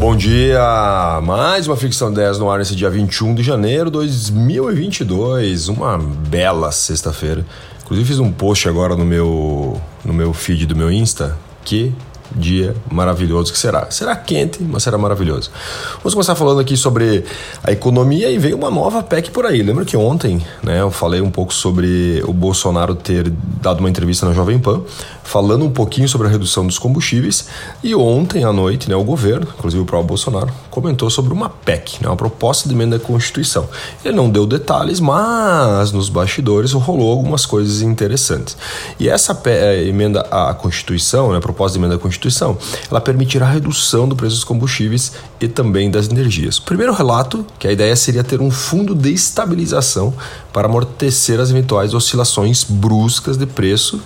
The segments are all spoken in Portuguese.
bom dia! Mais uma Ficção 10 no ar nesse dia 21 de janeiro de 2022, uma bela sexta-feira. Inclusive fiz um post agora no meu, no meu feed do meu Insta, que dia maravilhoso que será. Será quente, mas será maravilhoso. Vamos começar falando aqui sobre a economia e veio uma nova PEC por aí. Lembra que ontem né, eu falei um pouco sobre o Bolsonaro ter dado uma entrevista na Jovem Pan, falando um pouquinho sobre a redução dos combustíveis. E ontem à noite, né, o governo, inclusive o próprio Bolsonaro, comentou sobre uma PEC, né, uma proposta de emenda à Constituição. Ele não deu detalhes, mas nos bastidores rolou algumas coisas interessantes. E essa emenda à Constituição, né, a proposta de emenda à Constituição, Constituição. Ela permitirá a redução do preço dos combustíveis e também das energias. Primeiro relato, que a ideia seria ter um fundo de estabilização para amortecer as eventuais oscilações bruscas de preço.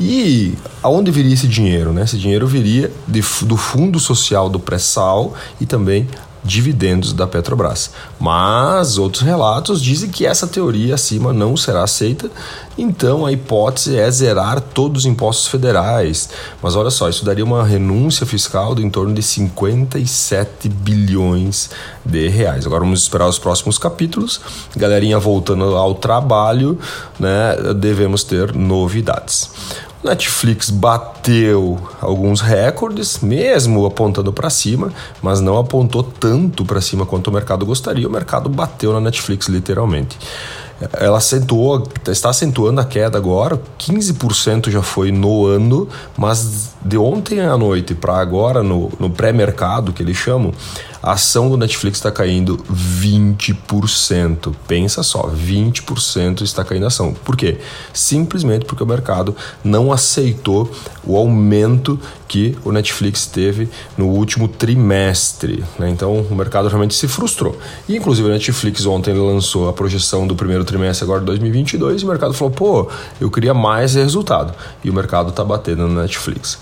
E aonde viria esse dinheiro? Né? Esse dinheiro viria de, do Fundo Social do Pré-Sal e também dividendos da Petrobras. Mas outros relatos dizem que essa teoria acima não será aceita, então a hipótese é zerar todos os impostos federais. Mas olha só, isso daria uma renúncia fiscal de em torno de 57 bilhões de reais. Agora vamos esperar os próximos capítulos. Galerinha voltando ao trabalho, né? Devemos ter novidades. Netflix bateu alguns recordes, mesmo apontando para cima, mas não apontou tanto para cima quanto o mercado gostaria. O mercado bateu na Netflix literalmente. Ela acentuou, está acentuando a queda agora, 15% já foi no ano, mas de ontem à noite para agora, no, no pré-mercado que eles chamam, a ação do Netflix está caindo 20%. Pensa só, 20% está caindo a ação. Por quê? Simplesmente porque o mercado não aceitou o aumento que o Netflix teve no último trimestre. Né? Então o mercado realmente se frustrou. E inclusive o Netflix ontem lançou a projeção do primeiro trimestre agora de 2022 e o mercado falou: pô, eu queria mais resultado. E o mercado está batendo no Netflix.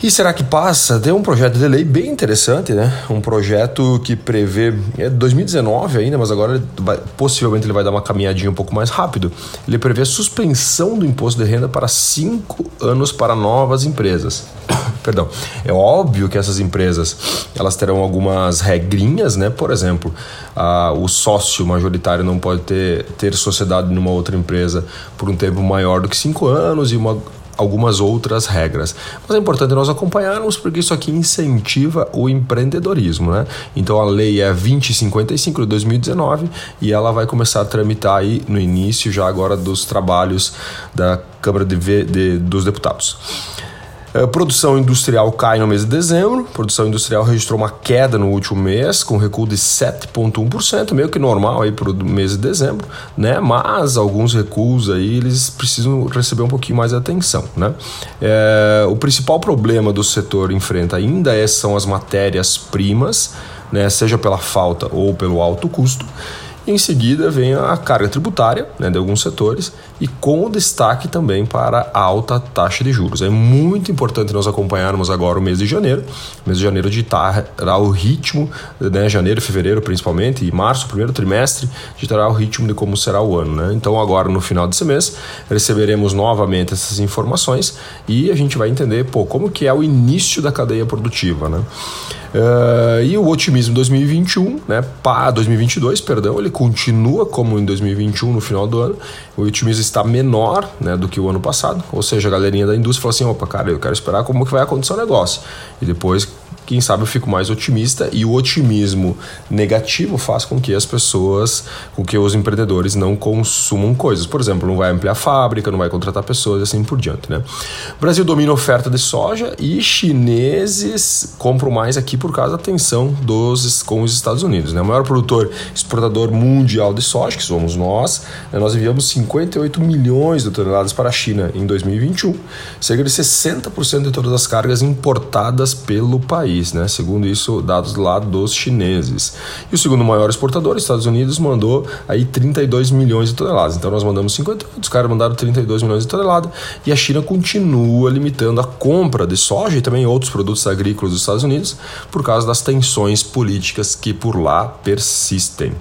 E será que passa? Tem um projeto de lei bem interessante, né? Um projeto que prevê. É 2019 ainda, mas agora vai, possivelmente ele vai dar uma caminhadinha um pouco mais rápido. Ele prevê a suspensão do imposto de renda para cinco anos para novas empresas. Perdão. É óbvio que essas empresas elas terão algumas regrinhas, né? Por exemplo, a, o sócio majoritário não pode ter, ter sociedade numa outra empresa por um tempo maior do que cinco anos e uma algumas outras regras. Mas é importante nós acompanharmos porque isso aqui incentiva o empreendedorismo, né? Então a lei é 2055 de 2019 e ela vai começar a tramitar aí no início já agora dos trabalhos da Câmara de, de dos Deputados. Produção industrial cai no mês de dezembro. A produção industrial registrou uma queda no último mês, com recuo de 7,1%, meio que normal aí para o mês de dezembro, né? Mas alguns recuos aí eles precisam receber um pouquinho mais de atenção, né? É, o principal problema do setor enfrenta ainda é, são as matérias-primas, né? Seja pela falta ou pelo alto custo. Em seguida vem a carga tributária né, de alguns setores e com destaque também para a alta taxa de juros. É muito importante nós acompanharmos agora o mês de janeiro. O mês de janeiro ditará o ritmo, né, janeiro, fevereiro principalmente, e março, primeiro trimestre, ditará o ritmo de como será o ano. Né? Então agora no final desse mês receberemos novamente essas informações e a gente vai entender pô, como que é o início da cadeia produtiva. Né? Uh, e o otimismo 2021, né, para 2022, perdão, ele continua como em 2021 no final do ano. O otimismo está menor, né, do que o ano passado. Ou seja, a galerinha da indústria falou assim: opa, cara, eu quero esperar como que vai acontecer o negócio. E depois quem sabe eu fico mais otimista e o otimismo negativo faz com que as pessoas, com que os empreendedores não consumam coisas. Por exemplo, não vai ampliar a fábrica, não vai contratar pessoas e assim por diante, né? O Brasil domina a oferta de soja e chineses compram mais aqui por causa da tensão dos, com os Estados Unidos, né? O maior produtor exportador mundial de soja, que somos nós, né? nós enviamos 58 milhões de toneladas para a China em 2021, cerca de 60% de todas as cargas importadas pelo país país, né? Segundo isso, dados lá dos chineses. E o segundo maior exportador, Estados Unidos, mandou aí 32 milhões de toneladas. Então nós mandamos 58, os caras mandaram 32 milhões de toneladas e a China continua limitando a compra de soja e também outros produtos agrícolas dos Estados Unidos por causa das tensões políticas que por lá persistem.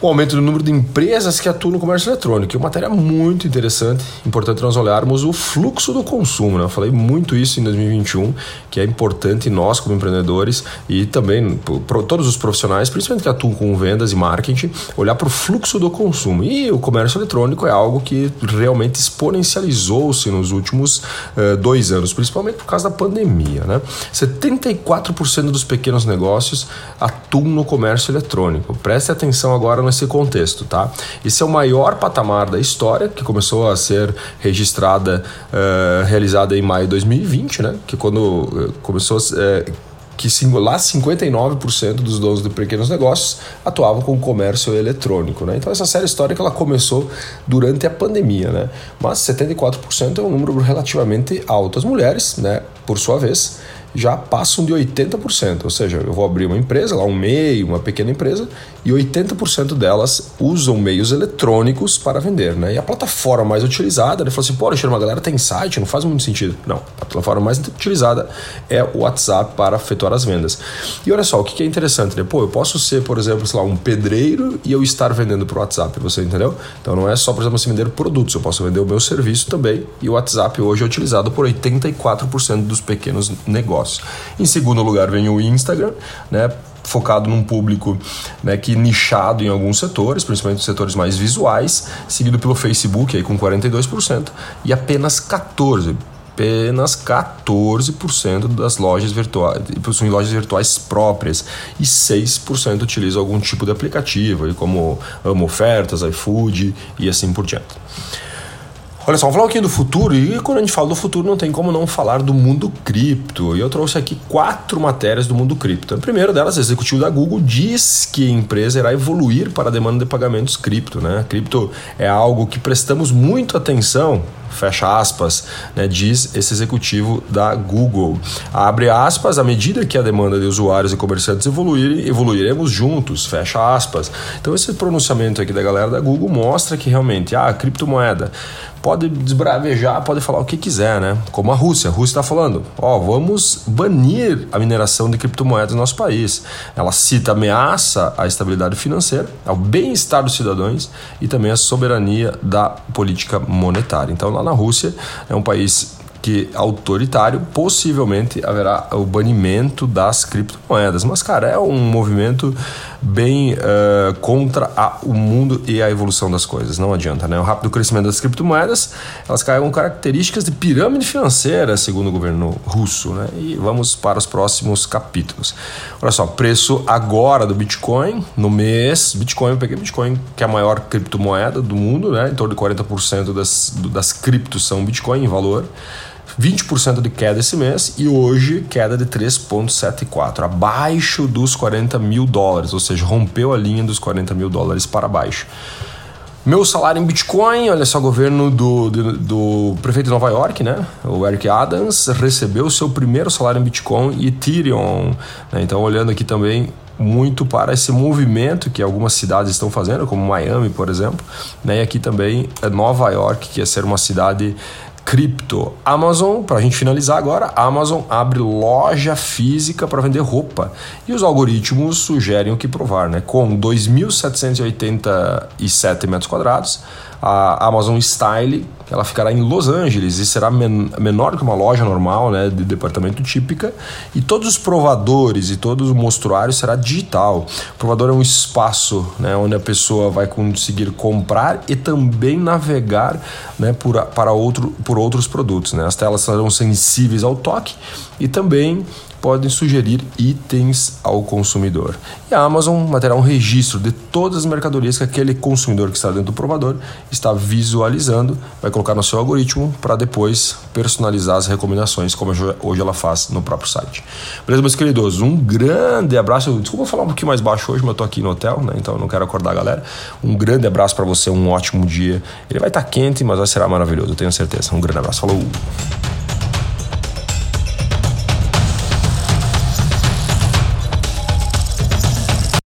O aumento do número de empresas que atuam no comércio eletrônico. É uma matéria muito interessante, importante nós olharmos o fluxo do consumo. Né? Eu falei muito isso em 2021, que é importante nós, como empreendedores, e também todos os profissionais, principalmente que atuam com vendas e marketing, olhar para o fluxo do consumo. E o comércio eletrônico é algo que realmente exponencializou-se nos últimos uh, dois anos, principalmente por causa da pandemia. Né? 74% dos pequenos negócios atuam no comércio eletrônico. Preste atenção agora nesse contexto, tá? Esse é o maior patamar da história, que começou a ser registrada, uh, realizada em maio de 2020, né? Que quando uh, começou uh, que lá 59% dos donos de pequenos negócios atuavam com comércio eletrônico. Né? Então essa série histórica ela começou durante a pandemia, né? mas 74% é um número relativamente alto. As mulheres, né, por sua vez, já passam de 80%. Ou seja, eu vou abrir uma empresa, lá um MEI, uma pequena empresa, e 80% delas usam meios eletrônicos para vender. Né? E a plataforma mais utilizada, ele falou assim: pô, Alexandre, uma galera tem site, não faz muito sentido. Não, a plataforma mais utilizada é o WhatsApp para efetuar as vendas. E olha só, o que é interessante, né? Pô, eu posso ser, por exemplo, sei lá, um pedreiro e eu estar vendendo o WhatsApp, você entendeu? Então não é só, por exemplo, assim, vender produtos, eu posso vender o meu serviço também. E o WhatsApp hoje é utilizado por 84% dos pequenos negócios. Em segundo lugar vem o Instagram, né? focado num público né, que nichado em alguns setores, principalmente os setores mais visuais, seguido pelo Facebook aí com 42% e apenas 14 apenas 14% das lojas virtuais possuem lojas virtuais próprias e 6% utilizam algum tipo de aplicativo, como Amo Ofertas, iFood e assim por diante. Olha só, vamos falar um pouquinho do futuro e quando a gente fala do futuro não tem como não falar do mundo cripto. E eu trouxe aqui quatro matérias do mundo cripto. A primeira delas, o executivo da Google diz que a empresa irá evoluir para a demanda de pagamentos cripto. Né? Cripto é algo que prestamos muito atenção fecha aspas, né, diz esse executivo da Google. Abre aspas, à medida que a demanda de usuários e comerciantes evoluir, evoluiremos juntos, fecha aspas. Então esse pronunciamento aqui da galera da Google mostra que realmente ah, a criptomoeda pode desbravejar, pode falar o que quiser, né? Como a Rússia. A Rússia está falando, ó, vamos banir a mineração de criptomoedas no nosso país. Ela cita ameaça à estabilidade financeira, ao bem-estar dos cidadãos e também à soberania da política monetária. Então, lá na Rússia, é um país que autoritário, possivelmente haverá o banimento das criptomoedas. Mas, cara, é um movimento bem uh, contra a, o mundo e a evolução das coisas. Não adianta, né? O rápido crescimento das criptomoedas, elas carregam características de pirâmide financeira, segundo o governo russo, né? E vamos para os próximos capítulos. Olha só, preço agora do Bitcoin no mês. Bitcoin, eu peguei Bitcoin, que é a maior criptomoeda do mundo, né? Em torno de 40% das, das criptos são Bitcoin em valor. 20% de queda esse mês e hoje queda de 3,74, abaixo dos 40 mil dólares, ou seja, rompeu a linha dos 40 mil dólares para baixo. Meu salário em Bitcoin, olha só, governo do, do, do, prefeito de Nova York, né? O Eric Adams, recebeu seu primeiro salário em Bitcoin e Ethereum. Né? Então, olhando aqui também muito para esse movimento que algumas cidades estão fazendo, como Miami, por exemplo. Né? E aqui também é Nova York, que ia ser uma cidade cripto. Amazon, para a gente finalizar agora, Amazon abre loja física para vender roupa e os algoritmos sugerem o que provar, né? Com 2.787 metros quadrados, a Amazon Style, ela ficará em Los Angeles e será men menor que uma loja normal, né, de departamento típica, e todos os provadores e todo o mostruário será digital. O provador é um espaço, né, onde a pessoa vai conseguir comprar e também navegar, né, por, para outro, por outros produtos, né. As telas serão sensíveis ao toque e também podem sugerir itens ao consumidor. E a Amazon terá um registro de todas as mercadorias que aquele consumidor que está dentro do provador está visualizando, vai colocar no seu algoritmo para depois personalizar as recomendações, como hoje ela faz no próprio site. Beleza, meus queridos? Um grande abraço. Desculpa falar um pouquinho mais baixo hoje, mas eu estou aqui no hotel, né? então não quero acordar a galera. Um grande abraço para você, um ótimo dia. Ele vai estar tá quente, mas vai ser maravilhoso, eu tenho certeza. Um grande abraço. Falou!